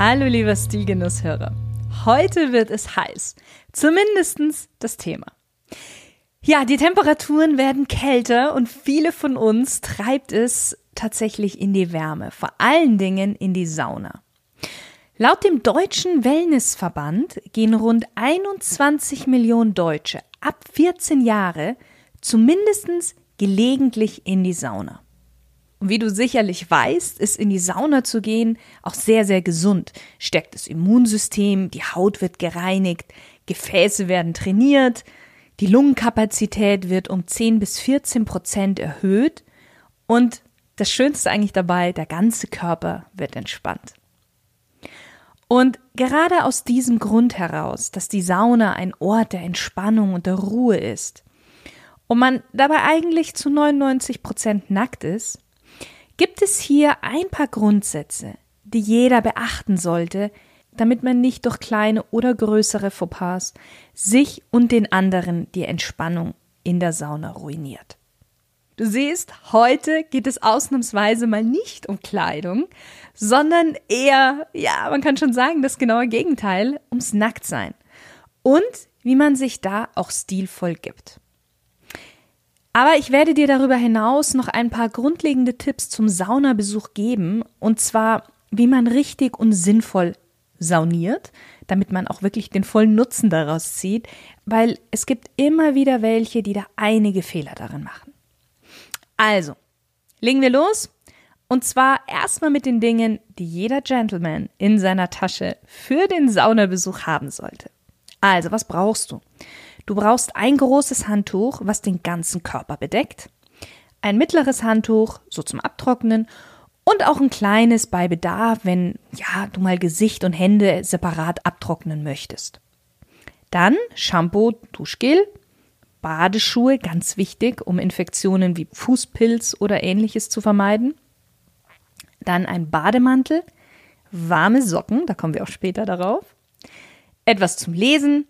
Hallo lieber Stilgenusshörer. Heute wird es heiß. Zumindest das Thema. Ja, die Temperaturen werden kälter und viele von uns treibt es tatsächlich in die Wärme, vor allen Dingen in die Sauna. Laut dem Deutschen Wellnessverband gehen rund 21 Millionen Deutsche ab 14 Jahre zumindest gelegentlich in die Sauna. Und wie du sicherlich weißt, ist in die Sauna zu gehen auch sehr, sehr gesund. Stärkt das Immunsystem, die Haut wird gereinigt, Gefäße werden trainiert, die Lungenkapazität wird um 10 bis 14 Prozent erhöht und das Schönste eigentlich dabei, der ganze Körper wird entspannt. Und gerade aus diesem Grund heraus, dass die Sauna ein Ort der Entspannung und der Ruhe ist und man dabei eigentlich zu 99 Prozent nackt ist, gibt es hier ein paar Grundsätze, die jeder beachten sollte, damit man nicht durch kleine oder größere Fauxpas sich und den anderen die Entspannung in der Sauna ruiniert. Du siehst, heute geht es ausnahmsweise mal nicht um Kleidung, sondern eher, ja, man kann schon sagen, das genaue Gegenteil, ums Nacktsein. Und wie man sich da auch stilvoll gibt. Aber ich werde dir darüber hinaus noch ein paar grundlegende Tipps zum Saunabesuch geben, und zwar, wie man richtig und sinnvoll sauniert, damit man auch wirklich den vollen Nutzen daraus zieht, weil es gibt immer wieder welche, die da einige Fehler darin machen. Also, legen wir los. Und zwar erstmal mit den Dingen, die jeder Gentleman in seiner Tasche für den Saunabesuch haben sollte. Also, was brauchst du? Du brauchst ein großes Handtuch, was den ganzen Körper bedeckt, ein mittleres Handtuch, so zum Abtrocknen, und auch ein kleines bei Bedarf, wenn ja, du mal Gesicht und Hände separat abtrocknen möchtest. Dann Shampoo, Duschgel, Badeschuhe, ganz wichtig, um Infektionen wie Fußpilz oder ähnliches zu vermeiden. Dann ein Bademantel, warme Socken, da kommen wir auch später darauf. Etwas zum Lesen,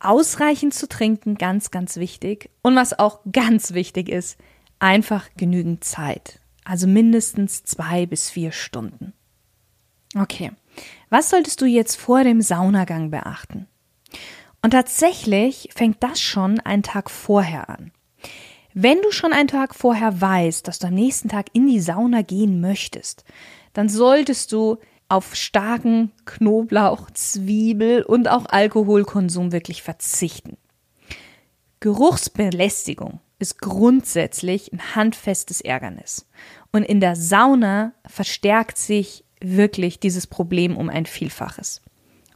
Ausreichend zu trinken, ganz, ganz wichtig. Und was auch ganz wichtig ist, einfach genügend Zeit. Also mindestens zwei bis vier Stunden. Okay, was solltest du jetzt vor dem Saunagang beachten? Und tatsächlich fängt das schon einen Tag vorher an. Wenn du schon einen Tag vorher weißt, dass du am nächsten Tag in die Sauna gehen möchtest, dann solltest du auf starken Knoblauch, Zwiebel und auch Alkoholkonsum wirklich verzichten. Geruchsbelästigung ist grundsätzlich ein handfestes Ärgernis. Und in der Sauna verstärkt sich wirklich dieses Problem um ein Vielfaches.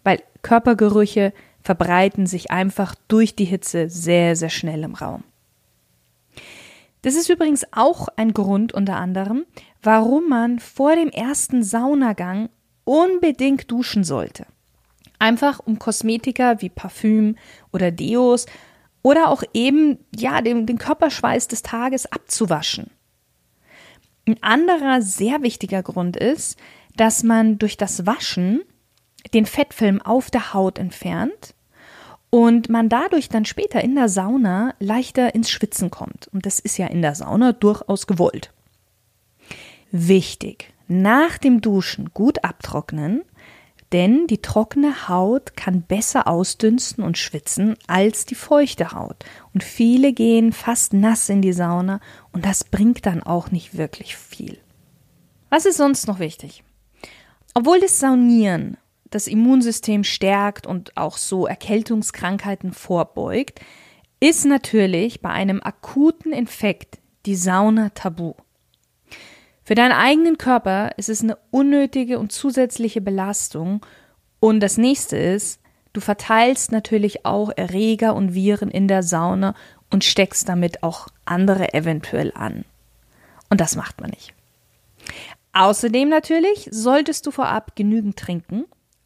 Weil Körpergerüche verbreiten sich einfach durch die Hitze sehr, sehr schnell im Raum. Das ist übrigens auch ein Grund unter anderem, warum man vor dem ersten Saunagang unbedingt duschen sollte. Einfach um Kosmetika wie Parfüm oder Deos oder auch eben, ja, den, den Körperschweiß des Tages abzuwaschen. Ein anderer sehr wichtiger Grund ist, dass man durch das Waschen den Fettfilm auf der Haut entfernt und man dadurch dann später in der Sauna leichter ins Schwitzen kommt. Und das ist ja in der Sauna durchaus gewollt. Wichtig, nach dem Duschen gut abtrocknen, denn die trockene Haut kann besser ausdünsten und schwitzen als die feuchte Haut. Und viele gehen fast nass in die Sauna und das bringt dann auch nicht wirklich viel. Was ist sonst noch wichtig? Obwohl das Saunieren das Immunsystem stärkt und auch so Erkältungskrankheiten vorbeugt, ist natürlich bei einem akuten Infekt die Sauna tabu. Für deinen eigenen Körper ist es eine unnötige und zusätzliche Belastung. Und das nächste ist, du verteilst natürlich auch Erreger und Viren in der Sauna und steckst damit auch andere eventuell an. Und das macht man nicht. Außerdem natürlich solltest du vorab genügend trinken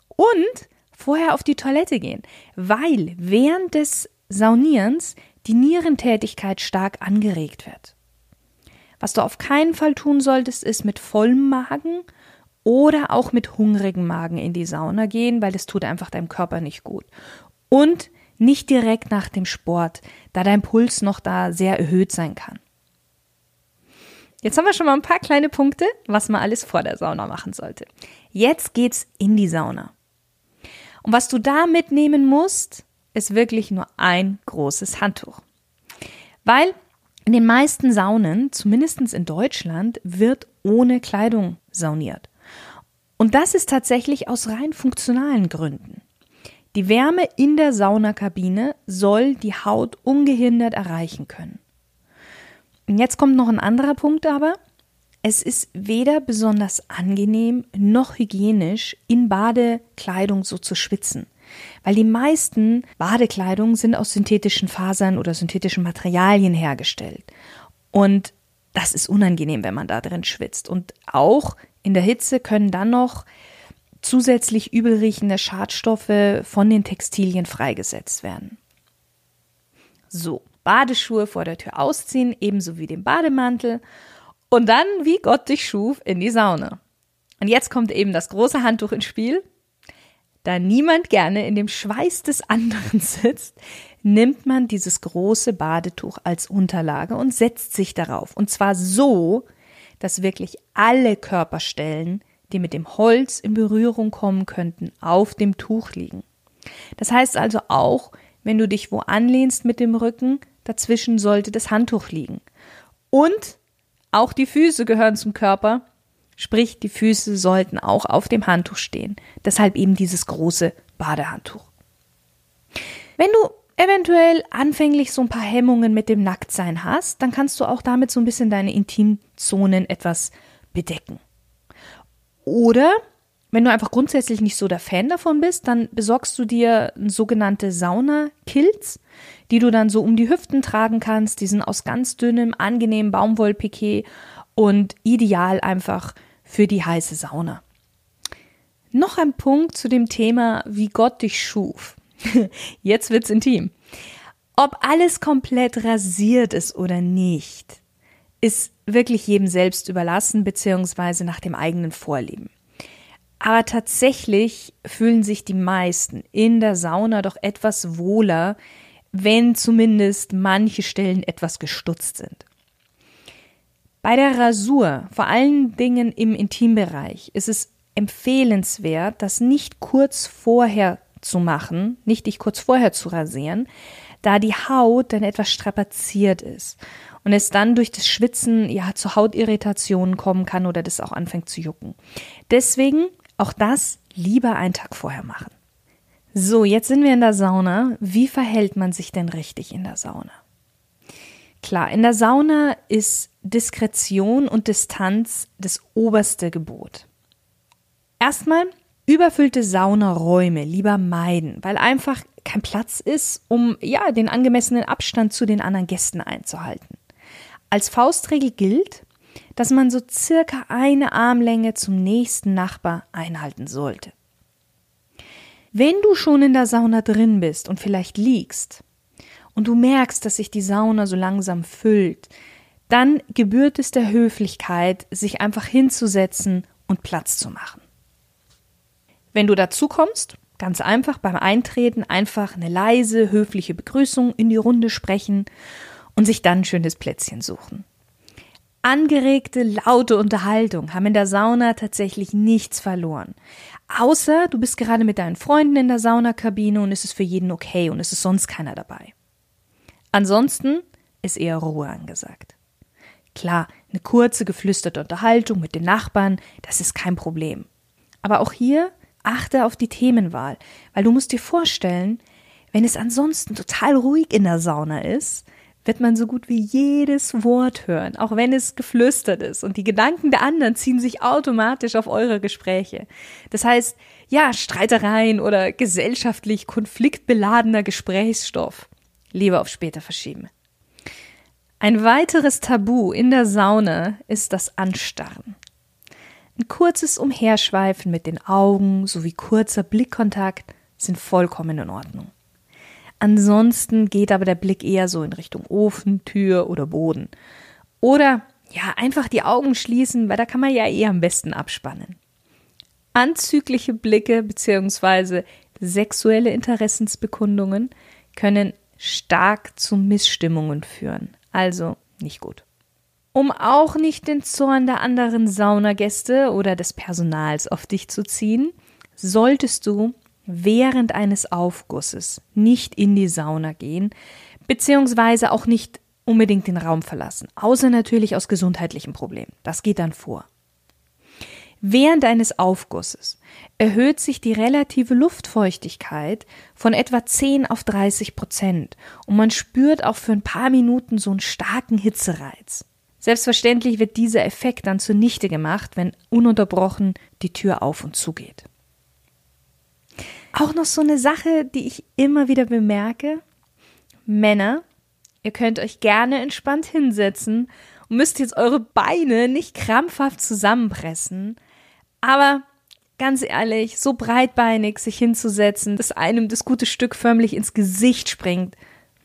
und vorher auf die Toilette gehen, weil während des Saunierens die Nierentätigkeit stark angeregt wird. Was du auf keinen Fall tun solltest, ist mit vollem Magen oder auch mit hungrigem Magen in die Sauna gehen, weil es tut einfach deinem Körper nicht gut. Und nicht direkt nach dem Sport, da dein Puls noch da sehr erhöht sein kann. Jetzt haben wir schon mal ein paar kleine Punkte, was man alles vor der Sauna machen sollte. Jetzt geht's in die Sauna. Und was du da mitnehmen musst, ist wirklich nur ein großes Handtuch. Weil in den meisten Saunen, zumindest in Deutschland, wird ohne Kleidung sauniert. Und das ist tatsächlich aus rein funktionalen Gründen. Die Wärme in der Saunakabine soll die Haut ungehindert erreichen können. Und jetzt kommt noch ein anderer Punkt aber. Es ist weder besonders angenehm noch hygienisch, in Badekleidung so zu schwitzen. Weil die meisten Badekleidung sind aus synthetischen Fasern oder synthetischen Materialien hergestellt. Und das ist unangenehm, wenn man da drin schwitzt. Und auch in der Hitze können dann noch zusätzlich übelriechende Schadstoffe von den Textilien freigesetzt werden. So, Badeschuhe vor der Tür ausziehen, ebenso wie den Bademantel und dann, wie Gott dich schuf, in die Sauna. Und jetzt kommt eben das große Handtuch ins Spiel. Da niemand gerne in dem Schweiß des anderen sitzt, nimmt man dieses große Badetuch als Unterlage und setzt sich darauf. Und zwar so, dass wirklich alle Körperstellen, die mit dem Holz in Berührung kommen könnten, auf dem Tuch liegen. Das heißt also auch, wenn du dich wo anlehnst mit dem Rücken, dazwischen sollte das Handtuch liegen. Und auch die Füße gehören zum Körper, sprich die Füße sollten auch auf dem Handtuch stehen. Deshalb eben dieses große Badehandtuch. Wenn du eventuell anfänglich so ein paar Hemmungen mit dem Nacktsein hast, dann kannst du auch damit so ein bisschen deine Intimzonen etwas bedecken. Oder wenn du einfach grundsätzlich nicht so der Fan davon bist, dann besorgst du dir sogenannte Sauna-Kilts, die du dann so um die Hüften tragen kannst. Die sind aus ganz dünnem, angenehmen Baumwollpiquet und ideal einfach für die heiße Sauna. Noch ein Punkt zu dem Thema, wie Gott dich schuf. Jetzt wird's intim. Ob alles komplett rasiert ist oder nicht, ist wirklich jedem selbst überlassen, beziehungsweise nach dem eigenen Vorlieben. Aber tatsächlich fühlen sich die meisten in der Sauna doch etwas wohler, wenn zumindest manche Stellen etwas gestutzt sind. Bei der Rasur, vor allen Dingen im Intimbereich, ist es empfehlenswert, das nicht kurz vorher zu machen, nicht dich kurz vorher zu rasieren, da die Haut dann etwas strapaziert ist und es dann durch das Schwitzen ja zu Hautirritationen kommen kann oder das auch anfängt zu jucken. Deswegen auch das lieber einen Tag vorher machen. So, jetzt sind wir in der Sauna. Wie verhält man sich denn richtig in der Sauna? Klar, in der Sauna ist Diskretion und Distanz das oberste Gebot. Erstmal überfüllte Saunaräume lieber meiden, weil einfach kein Platz ist, um ja den angemessenen Abstand zu den anderen Gästen einzuhalten. Als Faustregel gilt, dass man so circa eine Armlänge zum nächsten Nachbar einhalten sollte. Wenn du schon in der Sauna drin bist und vielleicht liegst und du merkst, dass sich die Sauna so langsam füllt, dann gebührt es der Höflichkeit, sich einfach hinzusetzen und Platz zu machen. Wenn du dazu kommst, ganz einfach beim Eintreten einfach eine leise, höfliche Begrüßung in die Runde sprechen und sich dann ein schönes Plätzchen suchen. Angeregte, laute Unterhaltung haben in der Sauna tatsächlich nichts verloren. Außer du bist gerade mit deinen Freunden in der Saunakabine und es ist für jeden okay und es ist sonst keiner dabei. Ansonsten ist eher Ruhe angesagt. Klar, eine kurze, geflüsterte Unterhaltung mit den Nachbarn, das ist kein Problem. Aber auch hier achte auf die Themenwahl, weil du musst dir vorstellen, wenn es ansonsten total ruhig in der Sauna ist, wird man so gut wie jedes Wort hören, auch wenn es geflüstert ist. Und die Gedanken der anderen ziehen sich automatisch auf eure Gespräche. Das heißt, ja, Streitereien oder gesellschaftlich konfliktbeladener Gesprächsstoff lieber auf später verschieben. Ein weiteres Tabu in der Sauna ist das Anstarren. Ein kurzes Umherschweifen mit den Augen sowie kurzer Blickkontakt sind vollkommen in Ordnung. Ansonsten geht aber der Blick eher so in Richtung Ofen, Tür oder Boden. Oder ja, einfach die Augen schließen, weil da kann man ja eh am besten abspannen. Anzügliche Blicke bzw. sexuelle Interessensbekundungen können stark zu Missstimmungen führen. Also nicht gut. Um auch nicht den Zorn der anderen Saunagäste oder des Personals auf dich zu ziehen, solltest du während eines Aufgusses nicht in die Sauna gehen, beziehungsweise auch nicht unbedingt den Raum verlassen, außer natürlich aus gesundheitlichen Problemen. Das geht dann vor. Während eines Aufgusses erhöht sich die relative Luftfeuchtigkeit von etwa 10 auf 30 Prozent und man spürt auch für ein paar Minuten so einen starken Hitzereiz. Selbstverständlich wird dieser Effekt dann zunichte gemacht, wenn ununterbrochen die Tür auf und zugeht. Auch noch so eine Sache, die ich immer wieder bemerke. Männer, ihr könnt euch gerne entspannt hinsetzen und müsst jetzt eure Beine nicht krampfhaft zusammenpressen. Aber ganz ehrlich, so breitbeinig sich hinzusetzen, dass einem das gute Stück förmlich ins Gesicht springt,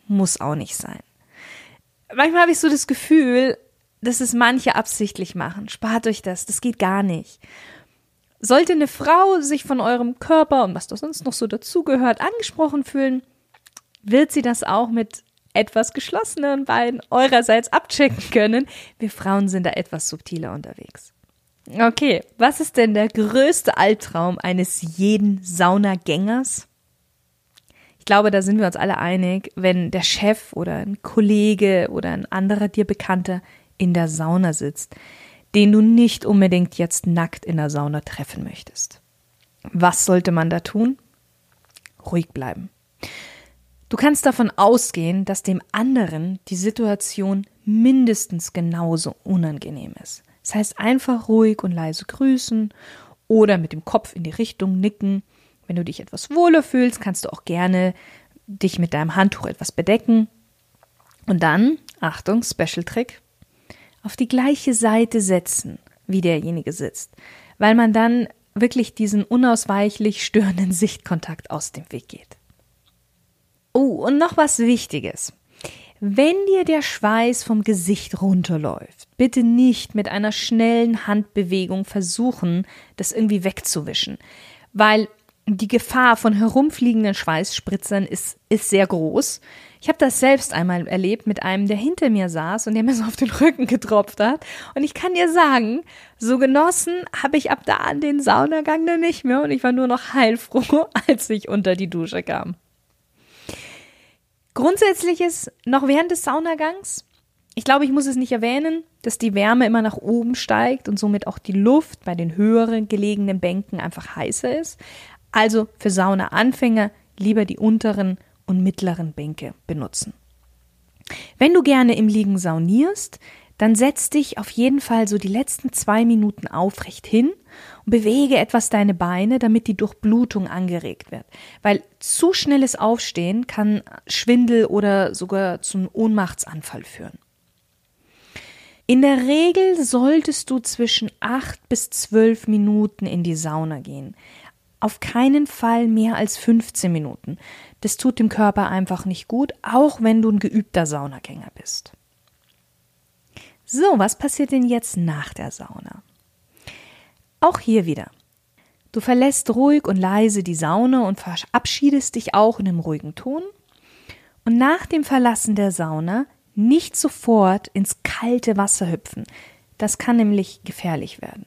muss auch nicht sein. Manchmal habe ich so das Gefühl, dass es manche absichtlich machen. Spart euch das, das geht gar nicht. Sollte eine Frau sich von eurem Körper und was da sonst noch so dazugehört angesprochen fühlen, wird sie das auch mit etwas geschlossenen Beinen eurerseits abchecken können. Wir Frauen sind da etwas subtiler unterwegs. Okay, was ist denn der größte Albtraum eines jeden Saunagängers? Ich glaube, da sind wir uns alle einig, wenn der Chef oder ein Kollege oder ein anderer dir Bekannter in der Sauna sitzt den du nicht unbedingt jetzt nackt in der Sauna treffen möchtest. Was sollte man da tun? Ruhig bleiben. Du kannst davon ausgehen, dass dem anderen die Situation mindestens genauso unangenehm ist. Das heißt, einfach ruhig und leise grüßen oder mit dem Kopf in die Richtung nicken. Wenn du dich etwas wohler fühlst, kannst du auch gerne dich mit deinem Handtuch etwas bedecken. Und dann, Achtung, Special Trick, auf die gleiche Seite setzen, wie derjenige sitzt, weil man dann wirklich diesen unausweichlich störenden Sichtkontakt aus dem Weg geht. Oh, und noch was Wichtiges. Wenn dir der Schweiß vom Gesicht runterläuft, bitte nicht mit einer schnellen Handbewegung versuchen, das irgendwie wegzuwischen, weil die Gefahr von herumfliegenden Schweißspritzern ist, ist sehr groß. Ich habe das selbst einmal erlebt mit einem, der hinter mir saß und der mir so auf den Rücken getropft hat. Und ich kann dir sagen, so genossen habe ich ab da an den Saunagang dann nicht mehr und ich war nur noch heilfroh, als ich unter die Dusche kam. Grundsätzlich ist noch während des Saunagangs, ich glaube, ich muss es nicht erwähnen, dass die Wärme immer nach oben steigt und somit auch die Luft bei den höheren gelegenen Bänken einfach heißer ist. Also für Sauna-Anfänger lieber die unteren und mittleren Bänke benutzen. Wenn du gerne im Liegen saunierst, dann setz dich auf jeden Fall so die letzten zwei Minuten aufrecht hin und bewege etwas deine Beine, damit die Durchblutung angeregt wird. Weil zu schnelles Aufstehen kann Schwindel oder sogar zum Ohnmachtsanfall führen. In der Regel solltest du zwischen acht bis zwölf Minuten in die Sauna gehen auf keinen Fall mehr als 15 Minuten. Das tut dem Körper einfach nicht gut, auch wenn du ein geübter Saunagänger bist. So, was passiert denn jetzt nach der Sauna? Auch hier wieder. Du verlässt ruhig und leise die Sauna und verabschiedest dich auch in einem ruhigen Ton. Und nach dem Verlassen der Sauna nicht sofort ins kalte Wasser hüpfen. Das kann nämlich gefährlich werden.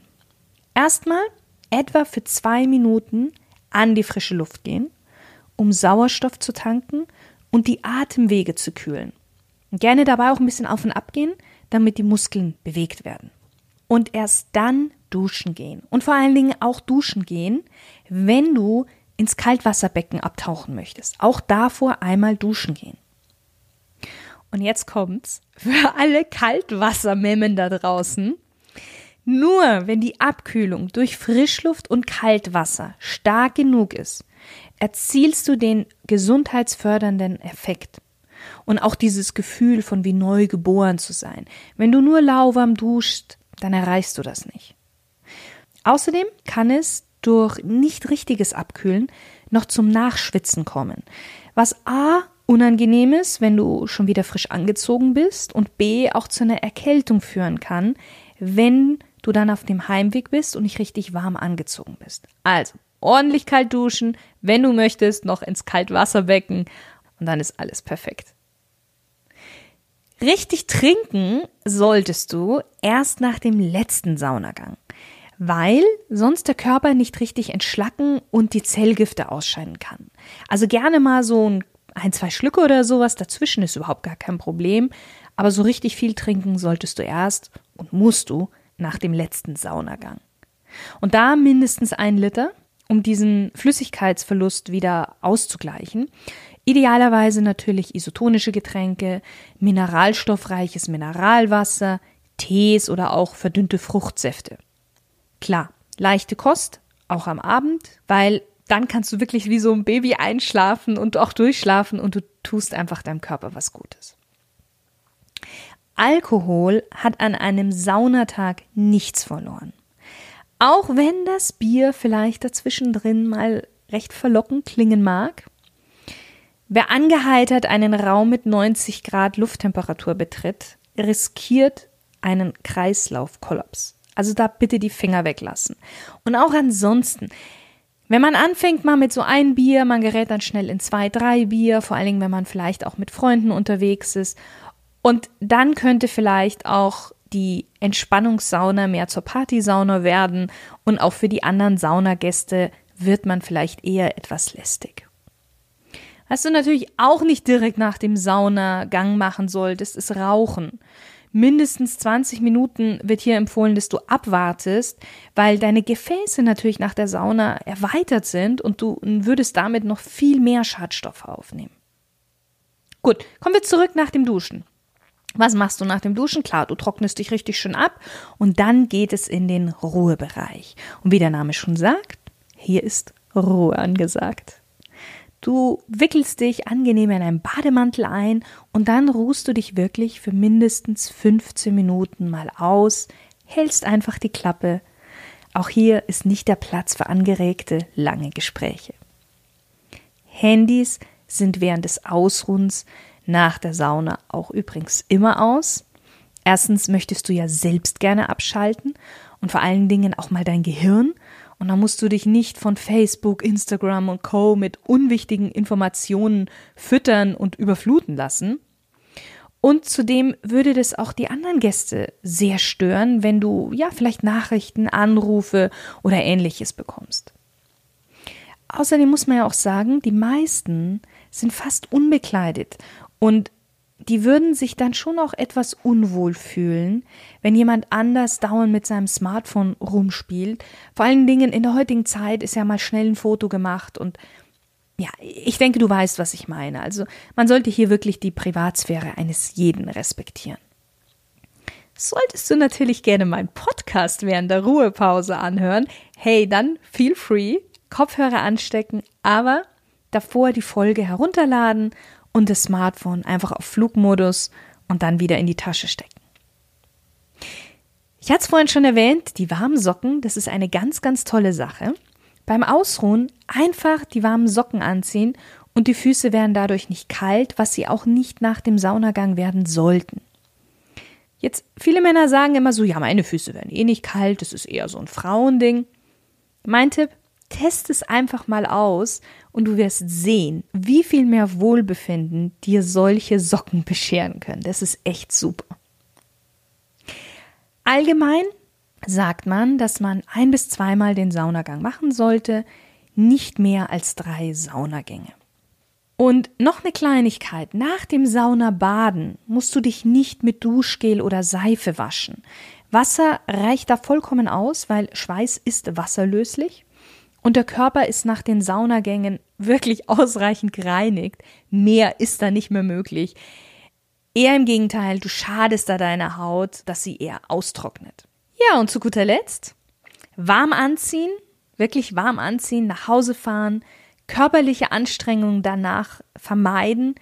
Erstmal etwa für zwei Minuten an die frische Luft gehen, um Sauerstoff zu tanken und die Atemwege zu kühlen. Gerne dabei auch ein bisschen auf und ab gehen, damit die Muskeln bewegt werden. Und erst dann duschen gehen. Und vor allen Dingen auch duschen gehen, wenn du ins Kaltwasserbecken abtauchen möchtest. Auch davor einmal duschen gehen. Und jetzt kommt's für alle Kaltwassermemmen da draußen. Nur wenn die Abkühlung durch Frischluft und Kaltwasser stark genug ist, erzielst du den gesundheitsfördernden Effekt. Und auch dieses Gefühl von wie neu geboren zu sein. Wenn du nur lauwarm duschst, dann erreichst du das nicht. Außerdem kann es durch nicht richtiges Abkühlen noch zum Nachschwitzen kommen, was a unangenehm ist, wenn du schon wieder frisch angezogen bist und b auch zu einer Erkältung führen kann, wenn du dann auf dem Heimweg bist und nicht richtig warm angezogen bist. Also ordentlich kalt duschen, wenn du möchtest, noch ins Kaltwasserbecken und dann ist alles perfekt. Richtig trinken solltest du erst nach dem letzten Saunagang, weil sonst der Körper nicht richtig entschlacken und die Zellgifte ausscheiden kann. Also gerne mal so ein, ein zwei Schlücke oder sowas dazwischen ist überhaupt gar kein Problem, aber so richtig viel trinken solltest du erst und musst du nach dem letzten Saunagang. Und da mindestens ein Liter, um diesen Flüssigkeitsverlust wieder auszugleichen. Idealerweise natürlich isotonische Getränke, mineralstoffreiches Mineralwasser, Tees oder auch verdünnte Fruchtsäfte. Klar, leichte Kost, auch am Abend, weil dann kannst du wirklich wie so ein Baby einschlafen und auch durchschlafen und du tust einfach deinem Körper was Gutes. Alkohol hat an einem Saunatag nichts verloren. Auch wenn das Bier vielleicht dazwischen drin mal recht verlockend klingen mag, Wer angeheitert einen Raum mit 90 Grad Lufttemperatur betritt, riskiert einen Kreislaufkollaps. Also da bitte die Finger weglassen. Und auch ansonsten, wenn man anfängt mal mit so ein Bier, man gerät dann schnell in zwei, drei Bier, vor allen Dingen, wenn man vielleicht auch mit Freunden unterwegs ist. Und dann könnte vielleicht auch die Entspannungssauna mehr zur Partysauna werden und auch für die anderen Saunagäste wird man vielleicht eher etwas lästig. Was du natürlich auch nicht direkt nach dem Saunagang machen solltest, ist Rauchen. Mindestens 20 Minuten wird hier empfohlen, dass du abwartest, weil deine Gefäße natürlich nach der Sauna erweitert sind und du würdest damit noch viel mehr Schadstoffe aufnehmen. Gut, kommen wir zurück nach dem Duschen. Was machst du nach dem Duschen? Klar, du trocknest dich richtig schön ab und dann geht es in den Ruhebereich. Und wie der Name schon sagt, hier ist Ruhe angesagt. Du wickelst dich angenehm in einen Bademantel ein und dann ruhst du dich wirklich für mindestens 15 Minuten mal aus, hältst einfach die Klappe. Auch hier ist nicht der Platz für angeregte, lange Gespräche. Handys sind während des Ausruhens nach der Sauna auch übrigens immer aus. Erstens möchtest du ja selbst gerne abschalten und vor allen Dingen auch mal dein Gehirn und dann musst du dich nicht von Facebook, Instagram und Co. mit unwichtigen Informationen füttern und überfluten lassen. Und zudem würde das auch die anderen Gäste sehr stören, wenn du ja vielleicht Nachrichten, Anrufe oder ähnliches bekommst. Außerdem muss man ja auch sagen, die meisten sind fast unbekleidet und die würden sich dann schon auch etwas unwohl fühlen, wenn jemand anders dauernd mit seinem Smartphone rumspielt. Vor allen Dingen in der heutigen Zeit ist ja mal schnell ein Foto gemacht und ja, ich denke, du weißt, was ich meine. Also man sollte hier wirklich die Privatsphäre eines jeden respektieren. Solltest du natürlich gerne meinen Podcast während der Ruhepause anhören, hey, dann feel free, Kopfhörer anstecken, aber davor die Folge herunterladen und das Smartphone einfach auf Flugmodus und dann wieder in die Tasche stecken. Ich hatte es vorhin schon erwähnt, die warmen Socken, das ist eine ganz, ganz tolle Sache. Beim Ausruhen einfach die warmen Socken anziehen und die Füße werden dadurch nicht kalt, was sie auch nicht nach dem Saunagang werden sollten. Jetzt, viele Männer sagen immer so, ja, meine Füße werden eh nicht kalt, das ist eher so ein Frauending. Mein Tipp, test es einfach mal aus und du wirst sehen, wie viel mehr Wohlbefinden dir solche Socken bescheren können. Das ist echt super. Allgemein sagt man, dass man ein bis zweimal den Saunagang machen sollte, nicht mehr als drei Saunagänge. Und noch eine Kleinigkeit, nach dem Saunabaden musst du dich nicht mit Duschgel oder Seife waschen. Wasser reicht da vollkommen aus, weil Schweiß ist wasserlöslich und der Körper ist nach den Saunagängen wirklich ausreichend gereinigt. Mehr ist da nicht mehr möglich. Eher im Gegenteil, du schadest da deiner Haut, dass sie eher austrocknet. Ja, und zu guter Letzt, warm anziehen, wirklich warm anziehen, nach Hause fahren, körperliche Anstrengungen danach vermeiden,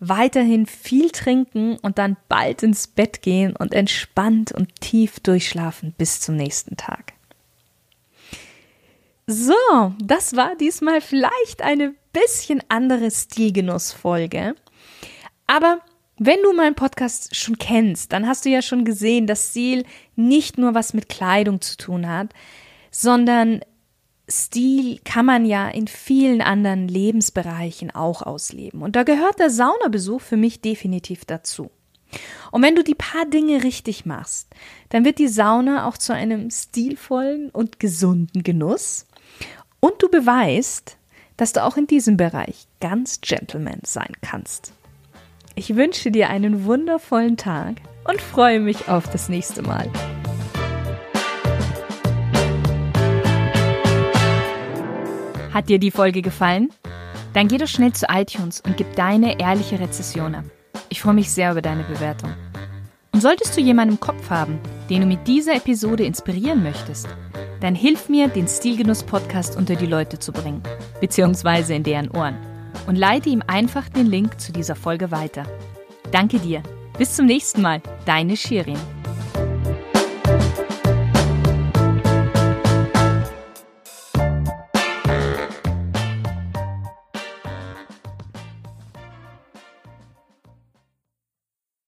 weiterhin viel trinken und dann bald ins Bett gehen und entspannt und tief durchschlafen bis zum nächsten Tag. So, das war diesmal vielleicht eine bisschen andere Stilgenussfolge. Aber wenn du meinen Podcast schon kennst, dann hast du ja schon gesehen, dass Stil nicht nur was mit Kleidung zu tun hat, sondern Stil kann man ja in vielen anderen Lebensbereichen auch ausleben. Und da gehört der Saunabesuch für mich definitiv dazu. Und wenn du die paar Dinge richtig machst, dann wird die Sauna auch zu einem stilvollen und gesunden Genuss. Und du beweist, dass du auch in diesem Bereich ganz Gentleman sein kannst. Ich wünsche dir einen wundervollen Tag und freue mich auf das nächste Mal. Hat dir die Folge gefallen? Dann geh doch schnell zu iTunes und gib deine ehrliche Rezession ab. Ich freue mich sehr über deine Bewertung. Und solltest du jemanden im Kopf haben, den du mit dieser Episode inspirieren möchtest, dann hilf mir, den Stilgenuss-Podcast unter die Leute zu bringen, beziehungsweise in deren Ohren. Und leite ihm einfach den Link zu dieser Folge weiter. Danke dir. Bis zum nächsten Mal. Deine Shirin.